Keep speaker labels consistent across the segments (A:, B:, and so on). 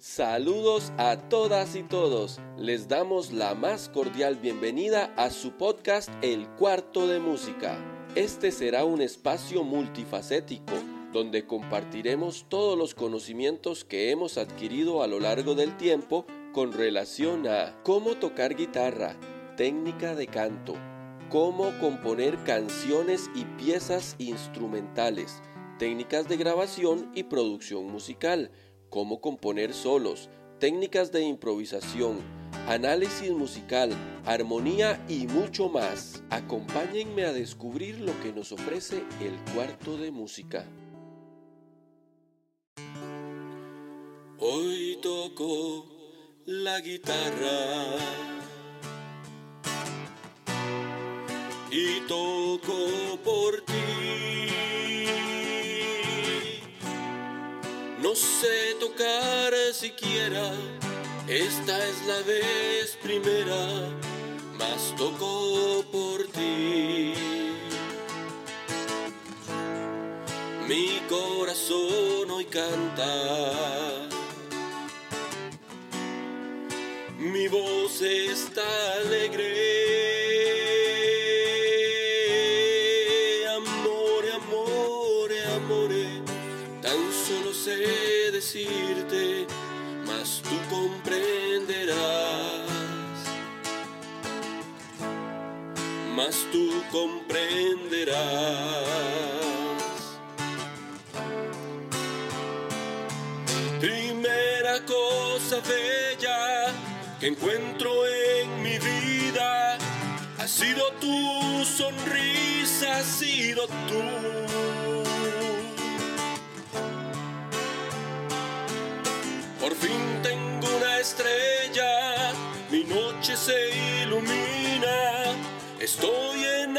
A: Saludos a todas y todos. Les damos la más cordial bienvenida a su podcast El Cuarto de Música. Este será un espacio multifacético donde compartiremos todos los conocimientos que hemos adquirido a lo largo del tiempo con relación a cómo tocar guitarra, técnica de canto, cómo componer canciones y piezas instrumentales, técnicas de grabación y producción musical, cómo componer solos, técnicas de improvisación, análisis musical, armonía y mucho más. Acompáñenme a descubrir lo que nos ofrece el cuarto de música. Hoy toco la guitarra y toco por esta es la vez primera, mas toco por ti. Mi corazón hoy canta, Primera cosa bella que encuentro en mi vida ha sido tu sonrisa, ha sido tú. Por fin tengo una estrella, mi noche se ilumina, estoy enamorado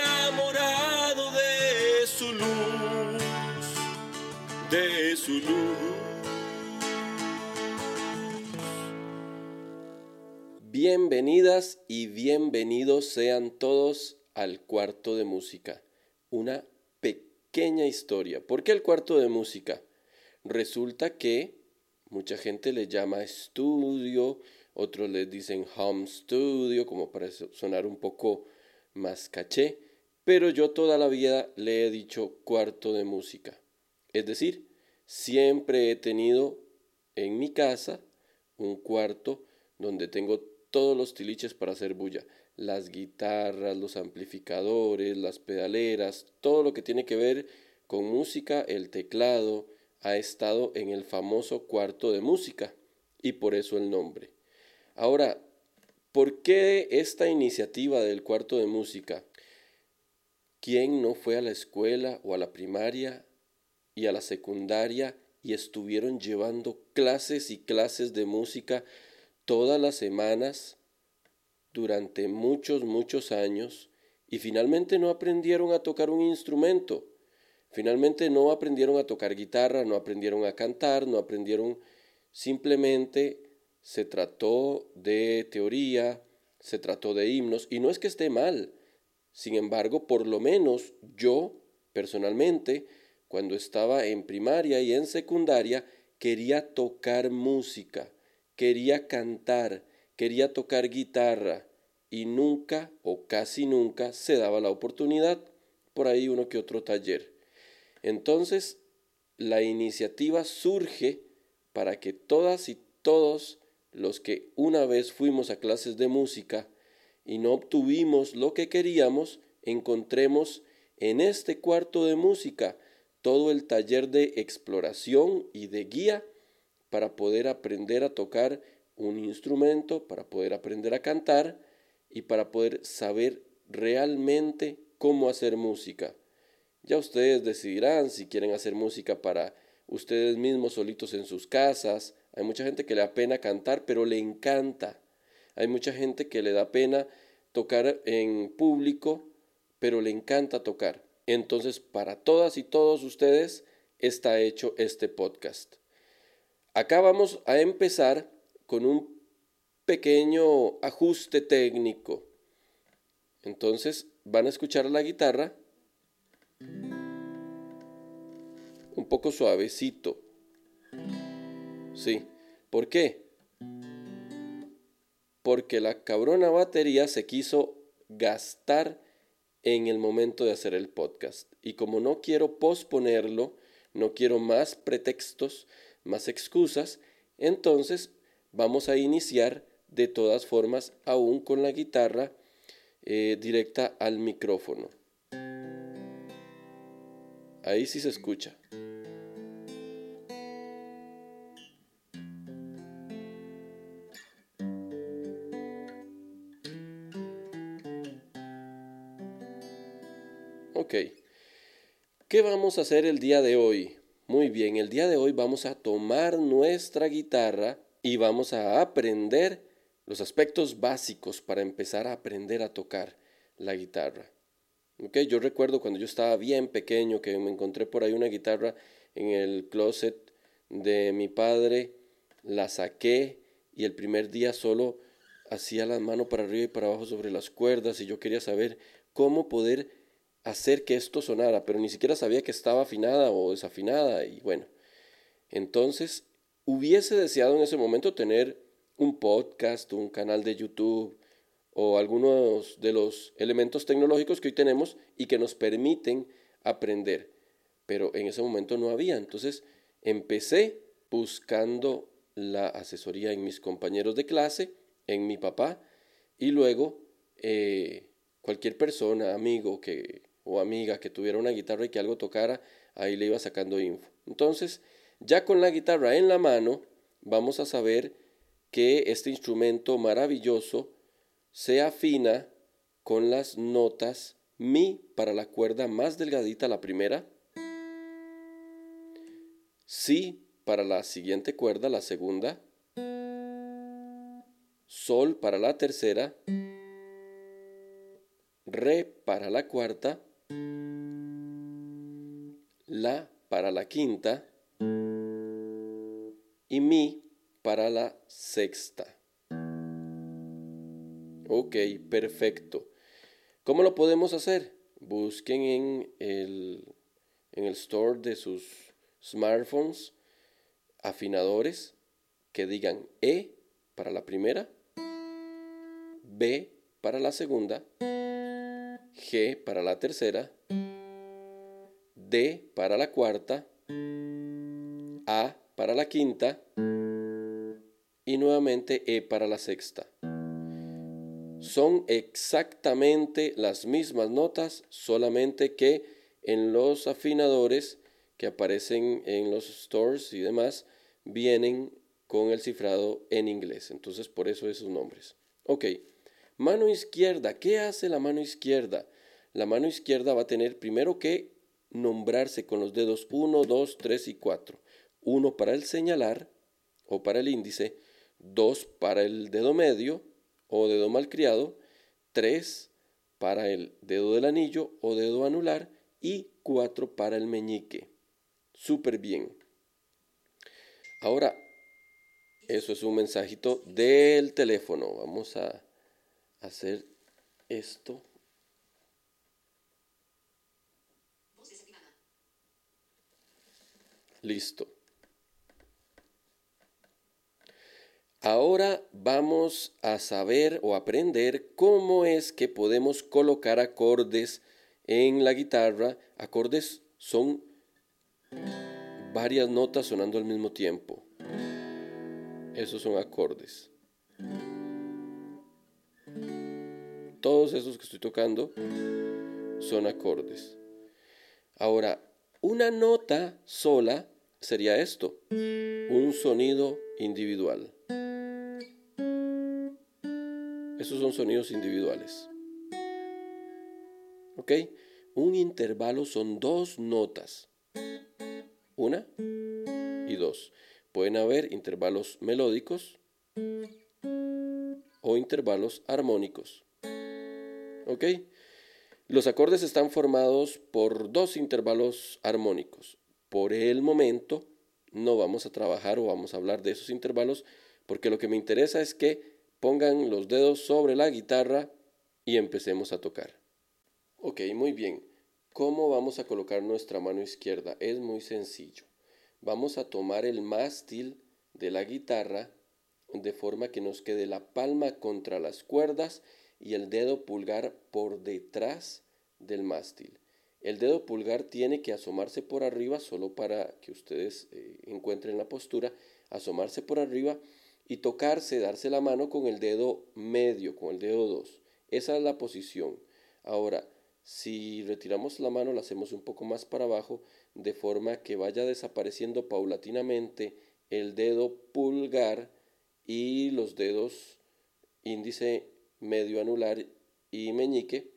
A: Bienvenidas y bienvenidos sean todos al cuarto de música, una pequeña historia. ¿Por qué el cuarto de música? Resulta que Mucha gente le llama estudio, otros le dicen home studio, como para sonar un poco más caché, pero yo toda la vida le he dicho cuarto de música. Es decir, siempre he tenido en mi casa un cuarto donde tengo todos los tiliches para hacer bulla. Las guitarras, los amplificadores, las pedaleras, todo lo que tiene que ver con música, el teclado, ha estado en el famoso cuarto de música y por eso el nombre. Ahora, ¿por qué esta iniciativa del cuarto de música? ¿Quién no fue a la escuela o a la primaria y a la secundaria y estuvieron llevando clases y clases de música todas las semanas durante muchos, muchos años y finalmente no aprendieron a tocar un instrumento? Finalmente no aprendieron a tocar guitarra, no aprendieron a cantar, no aprendieron, simplemente se trató de teoría, se trató de himnos, y no es que esté mal. Sin embargo, por lo menos yo, personalmente, cuando estaba en primaria y en secundaria, quería tocar música, quería cantar, quería tocar guitarra, y nunca o casi nunca se daba la oportunidad, por ahí uno que otro taller. Entonces, la iniciativa surge para que todas y todos los que una vez fuimos a clases de música y no obtuvimos lo que queríamos, encontremos en este cuarto de música todo el taller de exploración y de guía para poder aprender a tocar un instrumento, para poder aprender a cantar y para poder saber realmente cómo hacer música. Ya ustedes decidirán si quieren hacer música para ustedes mismos solitos en sus casas. Hay mucha gente que le da pena cantar, pero le encanta. Hay mucha gente que le da pena tocar en público, pero le encanta tocar. Entonces, para todas y todos ustedes está hecho este podcast. Acá vamos a empezar con un pequeño ajuste técnico. Entonces, van a escuchar la guitarra un poco suavecito. Sí, ¿Por qué? Porque la cabrona batería se quiso gastar en el momento de hacer el podcast. Y como no quiero posponerlo, no quiero más pretextos, más excusas, entonces vamos a iniciar de todas formas aún con la guitarra eh, directa al micrófono. Ahí sí se escucha. Ok. ¿Qué vamos a hacer el día de hoy? Muy bien, el día de hoy vamos a tomar nuestra guitarra y vamos a aprender los aspectos básicos para empezar a aprender a tocar la guitarra. Okay, yo recuerdo cuando yo estaba bien pequeño que me encontré por ahí una guitarra en el closet de mi padre, la saqué y el primer día solo hacía la mano para arriba y para abajo sobre las cuerdas y yo quería saber cómo poder hacer que esto sonara, pero ni siquiera sabía que estaba afinada o desafinada y bueno. Entonces, hubiese deseado en ese momento tener un podcast, un canal de YouTube o algunos de los elementos tecnológicos que hoy tenemos y que nos permiten aprender. Pero en ese momento no había. Entonces, empecé buscando la asesoría en mis compañeros de clase, en mi papá y luego eh, cualquier persona, amigo que o amiga que tuviera una guitarra y que algo tocara, ahí le iba sacando info. Entonces, ya con la guitarra en la mano, vamos a saber que este instrumento maravilloso se afina con las notas mi para la cuerda más delgadita, la primera, si para la siguiente cuerda, la segunda, sol para la tercera, re para la cuarta, la para la quinta y mi para la sexta. Ok, perfecto. ¿Cómo lo podemos hacer? Busquen en el, en el store de sus smartphones afinadores que digan E para la primera, B para la segunda, G para la tercera, D para la cuarta, A para la quinta y nuevamente E para la sexta. Son exactamente las mismas notas, solamente que en los afinadores que aparecen en los stores y demás vienen con el cifrado en inglés. Entonces por eso esos nombres. Ok, mano izquierda. ¿Qué hace la mano izquierda? La mano izquierda va a tener primero que nombrarse con los dedos 1, 2, 3 y 4. Uno para el señalar o para el índice, 2 para el dedo medio o dedo malcriado, 3 para el dedo del anillo o dedo anular y 4 para el meñique. Súper bien. Ahora, eso es un mensajito del teléfono. Vamos a hacer esto. Listo. Ahora vamos a saber o aprender cómo es que podemos colocar acordes en la guitarra. Acordes son varias notas sonando al mismo tiempo. Esos son acordes. Todos esos que estoy tocando son acordes. Ahora, una nota sola sería esto, un sonido individual. Esos son sonidos individuales. ¿Ok? Un intervalo son dos notas. Una y dos. Pueden haber intervalos melódicos o intervalos armónicos. ¿Ok? Los acordes están formados por dos intervalos armónicos. Por el momento no vamos a trabajar o vamos a hablar de esos intervalos porque lo que me interesa es que pongan los dedos sobre la guitarra y empecemos a tocar. Ok, muy bien. ¿Cómo vamos a colocar nuestra mano izquierda? Es muy sencillo. Vamos a tomar el mástil de la guitarra de forma que nos quede la palma contra las cuerdas y el dedo pulgar por detrás del mástil. El dedo pulgar tiene que asomarse por arriba solo para que ustedes eh, encuentren la postura, asomarse por arriba y tocarse, darse la mano con el dedo medio, con el dedo 2. Esa es la posición. Ahora, si retiramos la mano, la hacemos un poco más para abajo, de forma que vaya desapareciendo paulatinamente el dedo pulgar y los dedos índice, medio anular y meñique,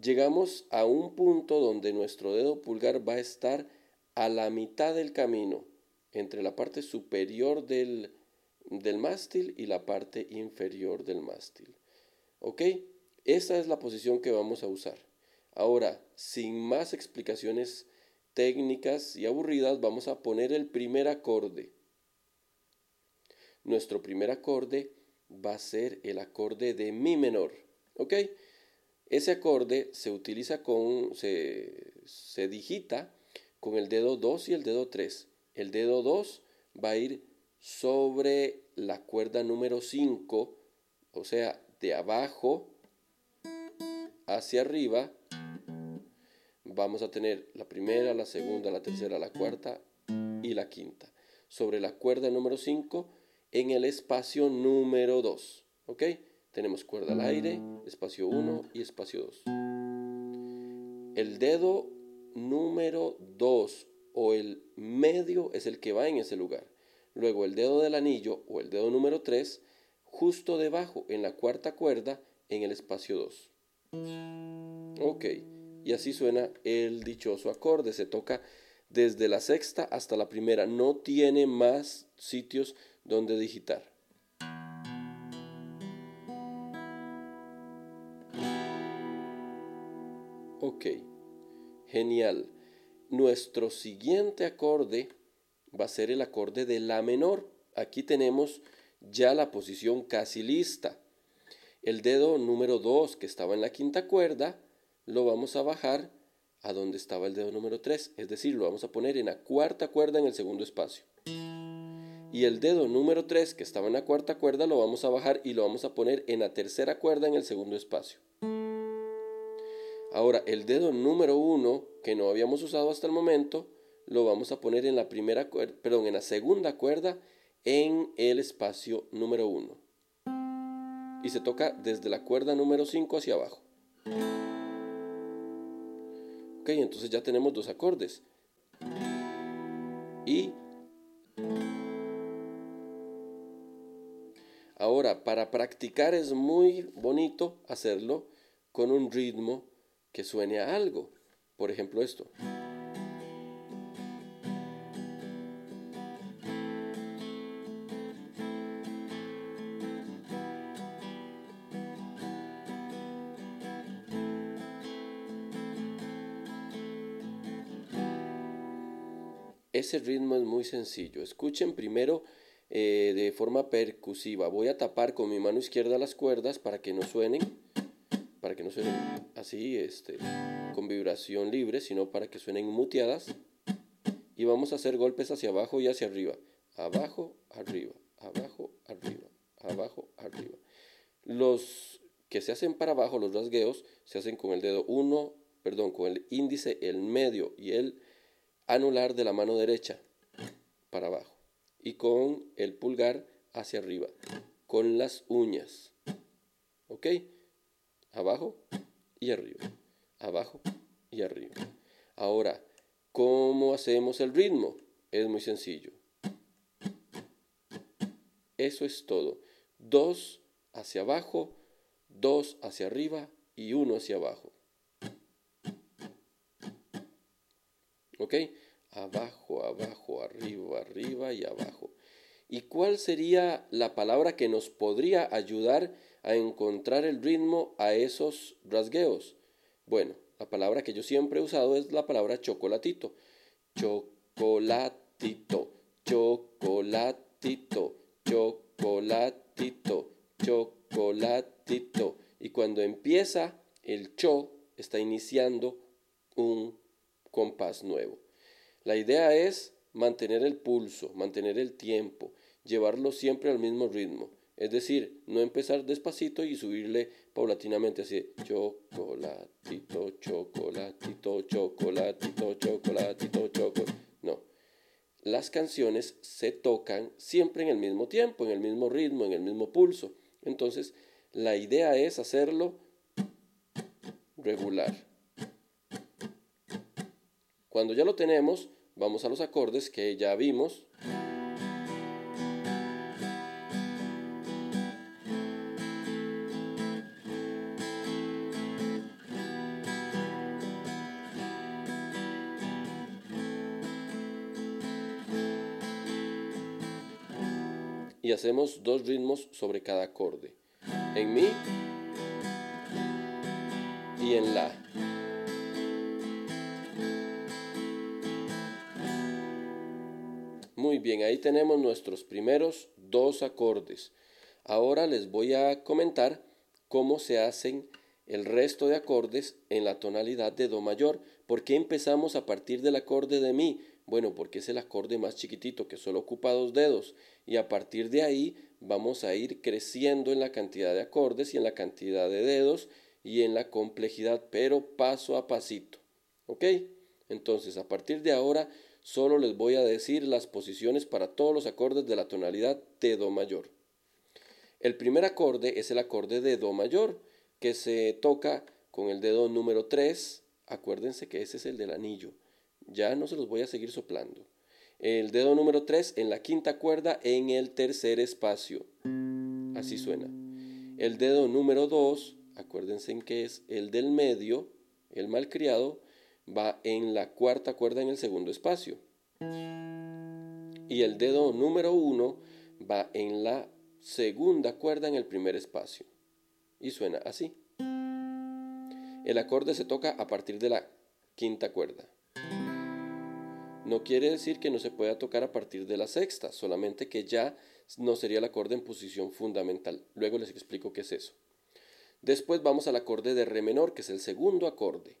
A: llegamos a un punto donde nuestro dedo pulgar va a estar a la mitad del camino, entre la parte superior del, del mástil y la parte inferior del mástil. ¿Ok? Esa es la posición que vamos a usar. Ahora, sin más explicaciones técnicas y aburridas, vamos a poner el primer acorde nuestro primer acorde va a ser el acorde de mi menor. ¿Ok? Ese acorde se utiliza con, se, digita con el dedo 2 y el dedo 3. El dedo 2 va a ir sobre la cuerda número 5, o sea, de abajo hacia arriba. Vamos a tener la primera, la segunda, la tercera, la cuarta y la quinta. Sobre la cuerda número 5 en el espacio número 2. ¿Ok? Tenemos cuerda al aire, espacio 1 y espacio 2. El dedo número 2 o el medio es el que va en ese lugar. Luego el dedo del anillo o el dedo número 3 justo debajo en la cuarta cuerda en el espacio 2. Ok, y así suena el dichoso acorde. Se toca desde la sexta hasta la primera. No tiene más sitios donde digitar. Ok, genial. Nuestro siguiente acorde va a ser el acorde de La menor. Aquí tenemos ya la posición casi lista. El dedo número 2 que estaba en la quinta cuerda lo vamos a bajar a donde estaba el dedo número 3, es decir, lo vamos a poner en la cuarta cuerda en el segundo espacio. Y el dedo número 3, que estaba en la cuarta cuerda, lo vamos a bajar y lo vamos a poner en la tercera cuerda en el segundo espacio. Ahora, el dedo número 1, que no habíamos usado hasta el momento, lo vamos a poner en la primera perdón, en la segunda cuerda en el espacio número 1. Y se toca desde la cuerda número 5 hacia abajo. Ok, entonces ya tenemos dos acordes. Y Ahora, para practicar es muy bonito hacerlo con un ritmo que suene a algo. Por ejemplo, esto. Ese ritmo es muy sencillo. Escuchen primero eh, de forma percusiva. Voy a tapar con mi mano izquierda las cuerdas para que no suenen, para que no suenen así, este, con vibración libre, sino para que suenen muteadas. Y vamos a hacer golpes hacia abajo y hacia arriba. Abajo, arriba, abajo, arriba, abajo, arriba. Los que se hacen para abajo, los rasgueos, se hacen con el dedo 1, perdón, con el índice, el medio y el anular de la mano derecha para abajo y con el pulgar hacia arriba, con las uñas. ¿Ok? Abajo y arriba, abajo y arriba. Ahora, ¿cómo hacemos el ritmo? Es muy sencillo. Eso es todo. Dos hacia abajo, dos hacia arriba y uno hacia abajo. ¿Ok? Abajo, abajo, arriba, arriba y abajo. ¿Y cuál sería la palabra que nos podría ayudar a encontrar el ritmo a esos rasgueos? Bueno, la palabra que yo siempre he usado es la palabra chocolatito. Chocolatito, chocolatito, chocolatito, chocolatito. Y cuando empieza el cho, está iniciando un compás nuevo. La idea es mantener el pulso, mantener el tiempo. llevarlo siempre al mismo ritmo. Es decir, no empezar despacito y subirle paulatinamente así, chocolatito, chocolatito, chocolatito, chocolatito, chocolatito. No. Las canciones se tocan siempre en el mismo tiempo, en el mismo ritmo, en el mismo pulso. Entonces, la idea es hacerlo regular. Cuando ya lo tenemos, vamos a los acordes que ya vimos. y hacemos dos ritmos sobre cada acorde. En mi y en la. Muy bien, ahí tenemos nuestros primeros dos acordes. Ahora les voy a comentar cómo se hacen el resto de acordes en la tonalidad de Do mayor. ¿Por qué empezamos a partir del acorde de Mi? Bueno, porque es el acorde más chiquitito que solo ocupa dos dedos y a partir de ahí vamos a ir creciendo en la cantidad de acordes y en la cantidad de dedos y en la complejidad, pero paso a pasito. ¿Ok? Entonces, a partir de ahora solo les voy a decir las posiciones para todos los acordes de la tonalidad de Do mayor. El primer acorde es el acorde de Do mayor, que se toca con el dedo número 3. Acuérdense que ese es el del anillo. Ya no se los voy a seguir soplando. El dedo número 3 en la quinta cuerda en el tercer espacio. Así suena. El dedo número 2, acuérdense en que es el del medio, el malcriado, va en la cuarta cuerda en el segundo espacio. Y el dedo número 1 va en la segunda cuerda en el primer espacio. Y suena así. El acorde se toca a partir de la quinta cuerda. No quiere decir que no se pueda tocar a partir de la sexta, solamente que ya no sería el acorde en posición fundamental. Luego les explico qué es eso. Después vamos al acorde de re menor, que es el segundo acorde.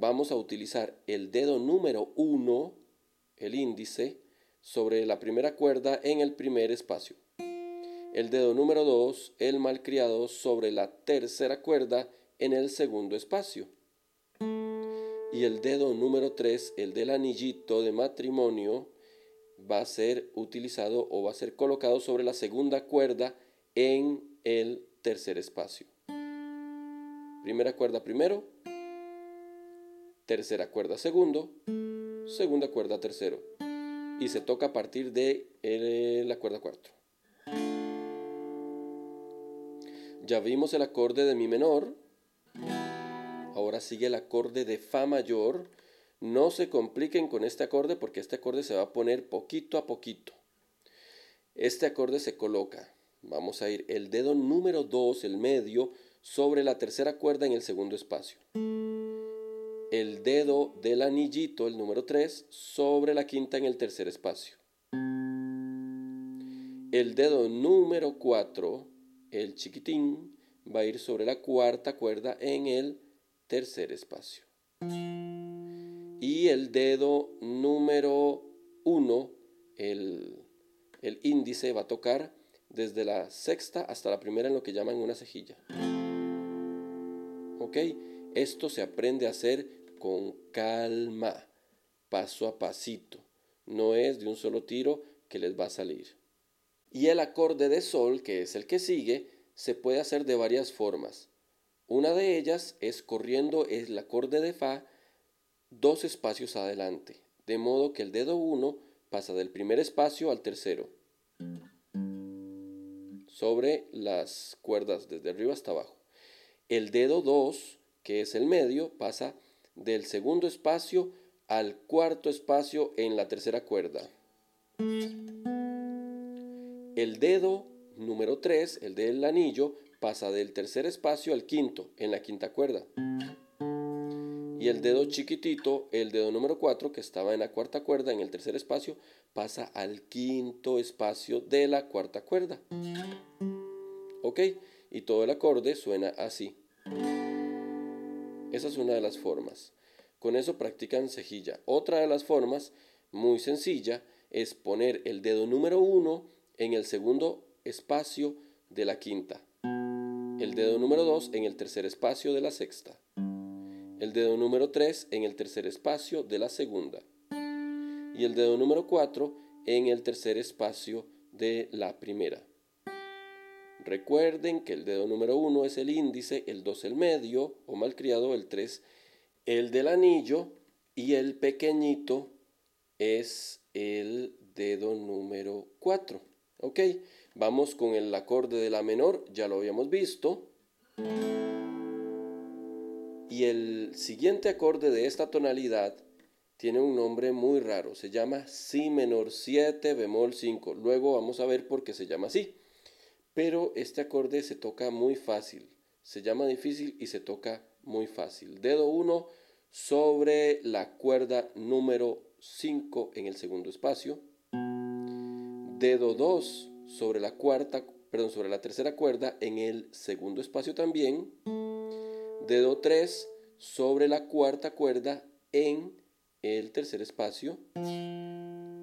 A: Vamos a utilizar el dedo número 1, el índice, sobre la primera cuerda en el primer espacio. El dedo número 2, el malcriado, sobre la tercera cuerda en el segundo espacio y el dedo número 3, el del anillito de matrimonio, va a ser utilizado o va a ser colocado sobre la segunda cuerda en el tercer espacio. Primera cuerda primero, tercera cuerda segundo, segunda cuerda tercero. Y se toca a partir de eh, la cuerda cuarto. Ya vimos el acorde de mi menor, Ahora sigue el acorde de Fa mayor. No se compliquen con este acorde porque este acorde se va a poner poquito a poquito. Este acorde se coloca, vamos a ir el dedo número 2, el medio, sobre la tercera cuerda en el segundo espacio. El dedo del anillito, el número 3, sobre la quinta en el tercer espacio. El dedo número 4, el chiquitín, va a ir sobre la cuarta cuerda en el tercer espacio. Y el dedo número 1, el, el índice, va a tocar desde la sexta hasta la primera en lo que llaman una cejilla. ¿Ok? Esto se aprende a hacer con calma, paso a pasito. No es de un solo tiro que les va a salir. Y el acorde de sol, que es el que sigue, se puede hacer de varias formas. Una de ellas es corriendo el acorde de Fa dos espacios adelante, de modo que el dedo 1 pasa del primer espacio al tercero, sobre las cuerdas desde arriba hasta abajo. El dedo 2, que es el medio, pasa del segundo espacio al cuarto espacio en la tercera cuerda. El dedo número 3, el del anillo, pasa del tercer espacio al quinto, en la quinta cuerda. Y el dedo chiquitito, el dedo número 4, que estaba en la cuarta cuerda, en el tercer espacio, pasa al quinto espacio de la cuarta cuerda. ¿Ok? Y todo el acorde suena así. Esa es una de las formas. Con eso practican cejilla. Otra de las formas, muy sencilla, es poner el dedo número 1 en el segundo espacio de la quinta. El dedo número 2 en el tercer espacio de la sexta. El dedo número 3 en el tercer espacio de la segunda. Y el dedo número 4 en el tercer espacio de la primera. Recuerden que el dedo número 1 es el índice, el 2 el medio o malcriado, el 3 el del anillo y el pequeñito es el dedo número 4. ¿Ok? Vamos con el acorde de la menor, ya lo habíamos visto. Y el siguiente acorde de esta tonalidad tiene un nombre muy raro, se llama Si menor 7 bemol 5. Luego vamos a ver por qué se llama así. Pero este acorde se toca muy fácil, se llama difícil y se toca muy fácil. Dedo 1 sobre la cuerda número 5 en el segundo espacio. Dedo 2 sobre la cuarta, perdón, sobre la tercera cuerda en el segundo espacio también. Dedo 3 sobre la cuarta cuerda en el tercer espacio.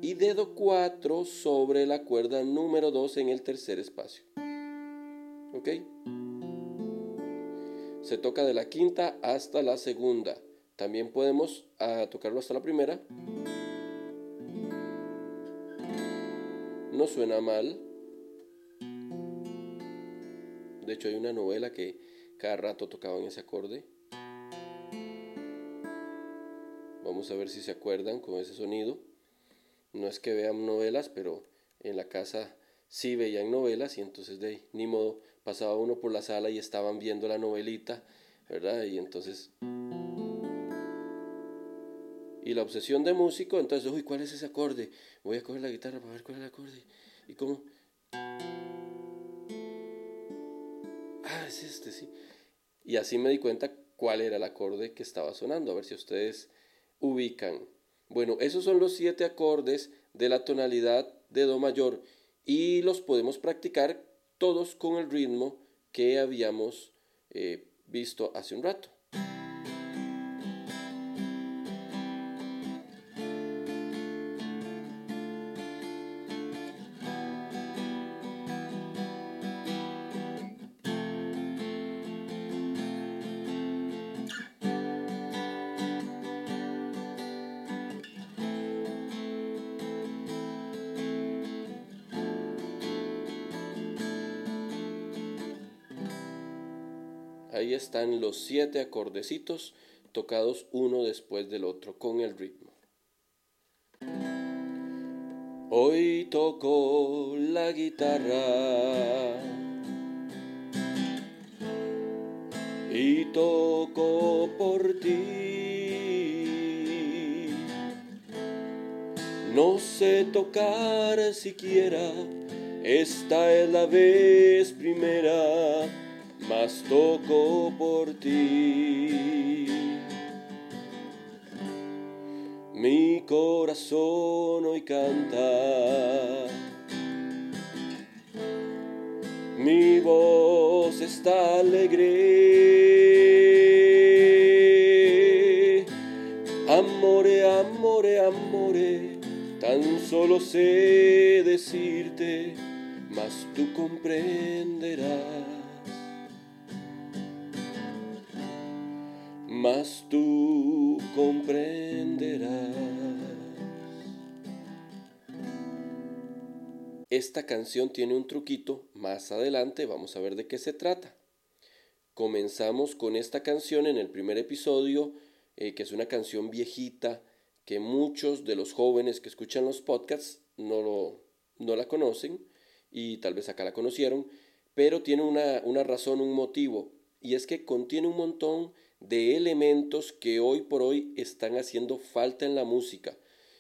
A: Y dedo 4 sobre la cuerda número 2 en el tercer espacio. ¿Ok? Se toca de la quinta hasta la segunda. También podemos ah, tocarlo hasta la primera. No suena mal. De hecho hay una novela que cada rato tocaba en ese acorde. Vamos a ver si se acuerdan con ese sonido. No es que vean novelas, pero en la casa sí veían novelas y entonces de ahí, ni modo, pasaba uno por la sala y estaban viendo la novelita, ¿verdad? Y entonces y la obsesión de músico, entonces, uy, ¿cuál es ese acorde? Voy a coger la guitarra para ver cuál es el acorde. ¿Y cómo? Ah, es este, sí. Y así me di cuenta cuál era el acorde que estaba sonando, a ver si ustedes ubican. Bueno, esos son los siete acordes de la tonalidad de Do mayor y los podemos practicar todos con el ritmo que habíamos eh, visto hace un rato. Siete acordecitos tocados uno después del otro con el ritmo. Hoy toco la guitarra y toco por ti. No sé tocar siquiera, esta es la vez primera mas toco por ti. Mi corazón hoy canta, mi voz está alegre. Amore, amore, amore, tan solo sé decirte, mas tú comprenderás. Mas tú comprenderás. Esta canción tiene un truquito, más adelante vamos a ver de qué se trata. Comenzamos con esta canción en el primer episodio, eh, que es una canción viejita, que muchos de los jóvenes que escuchan los podcasts no, lo, no la conocen y tal vez acá la conocieron, pero tiene una, una razón, un motivo, y es que contiene un montón de elementos que hoy por hoy están haciendo falta en la música.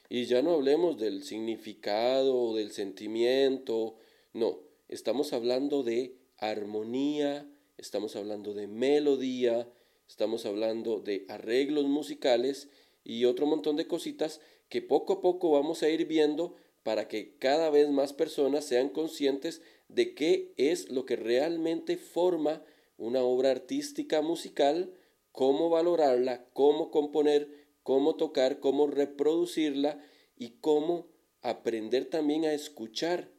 A: Y ya no hablemos del significado del sentimiento, no, estamos hablando de armonía, estamos hablando de melodía, estamos hablando de arreglos musicales y otro montón de cositas que poco a poco vamos a ir viendo para que cada vez más personas sean conscientes de qué es lo que realmente forma una obra artística musical cómo valorarla, cómo componer, cómo tocar, cómo reproducirla y cómo aprender también a escuchar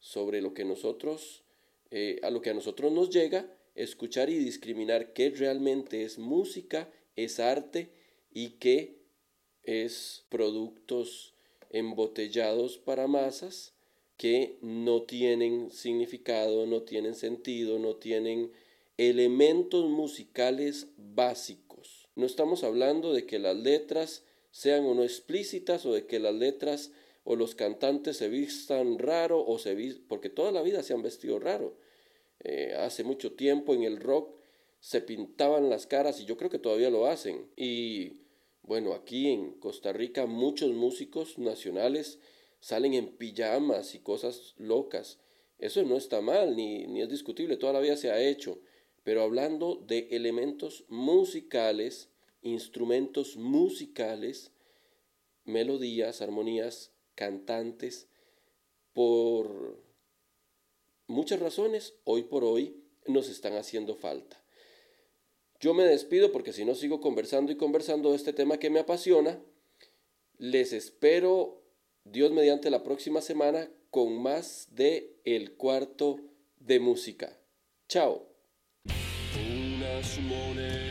A: sobre lo que nosotros, eh, a lo que a nosotros nos llega, escuchar y discriminar qué realmente es música, es arte y qué es productos embotellados para masas que no tienen significado, no tienen sentido, no tienen elementos musicales básicos. No estamos hablando de que las letras sean o no explícitas o de que las letras o los cantantes se vistan raro o se porque toda la vida se han vestido raro. Eh, hace mucho tiempo en el rock se pintaban las caras y yo creo que todavía lo hacen. Y bueno, aquí en Costa Rica muchos músicos nacionales salen en pijamas y cosas locas. Eso no está mal ni, ni es discutible, toda la vida se ha hecho. Pero hablando de elementos musicales, instrumentos musicales, melodías, armonías, cantantes, por muchas razones, hoy por hoy nos están haciendo falta. Yo me despido porque si no sigo conversando y conversando de este tema que me apasiona. Les espero Dios mediante la próxima semana con más de El cuarto de música. Chao. Morning.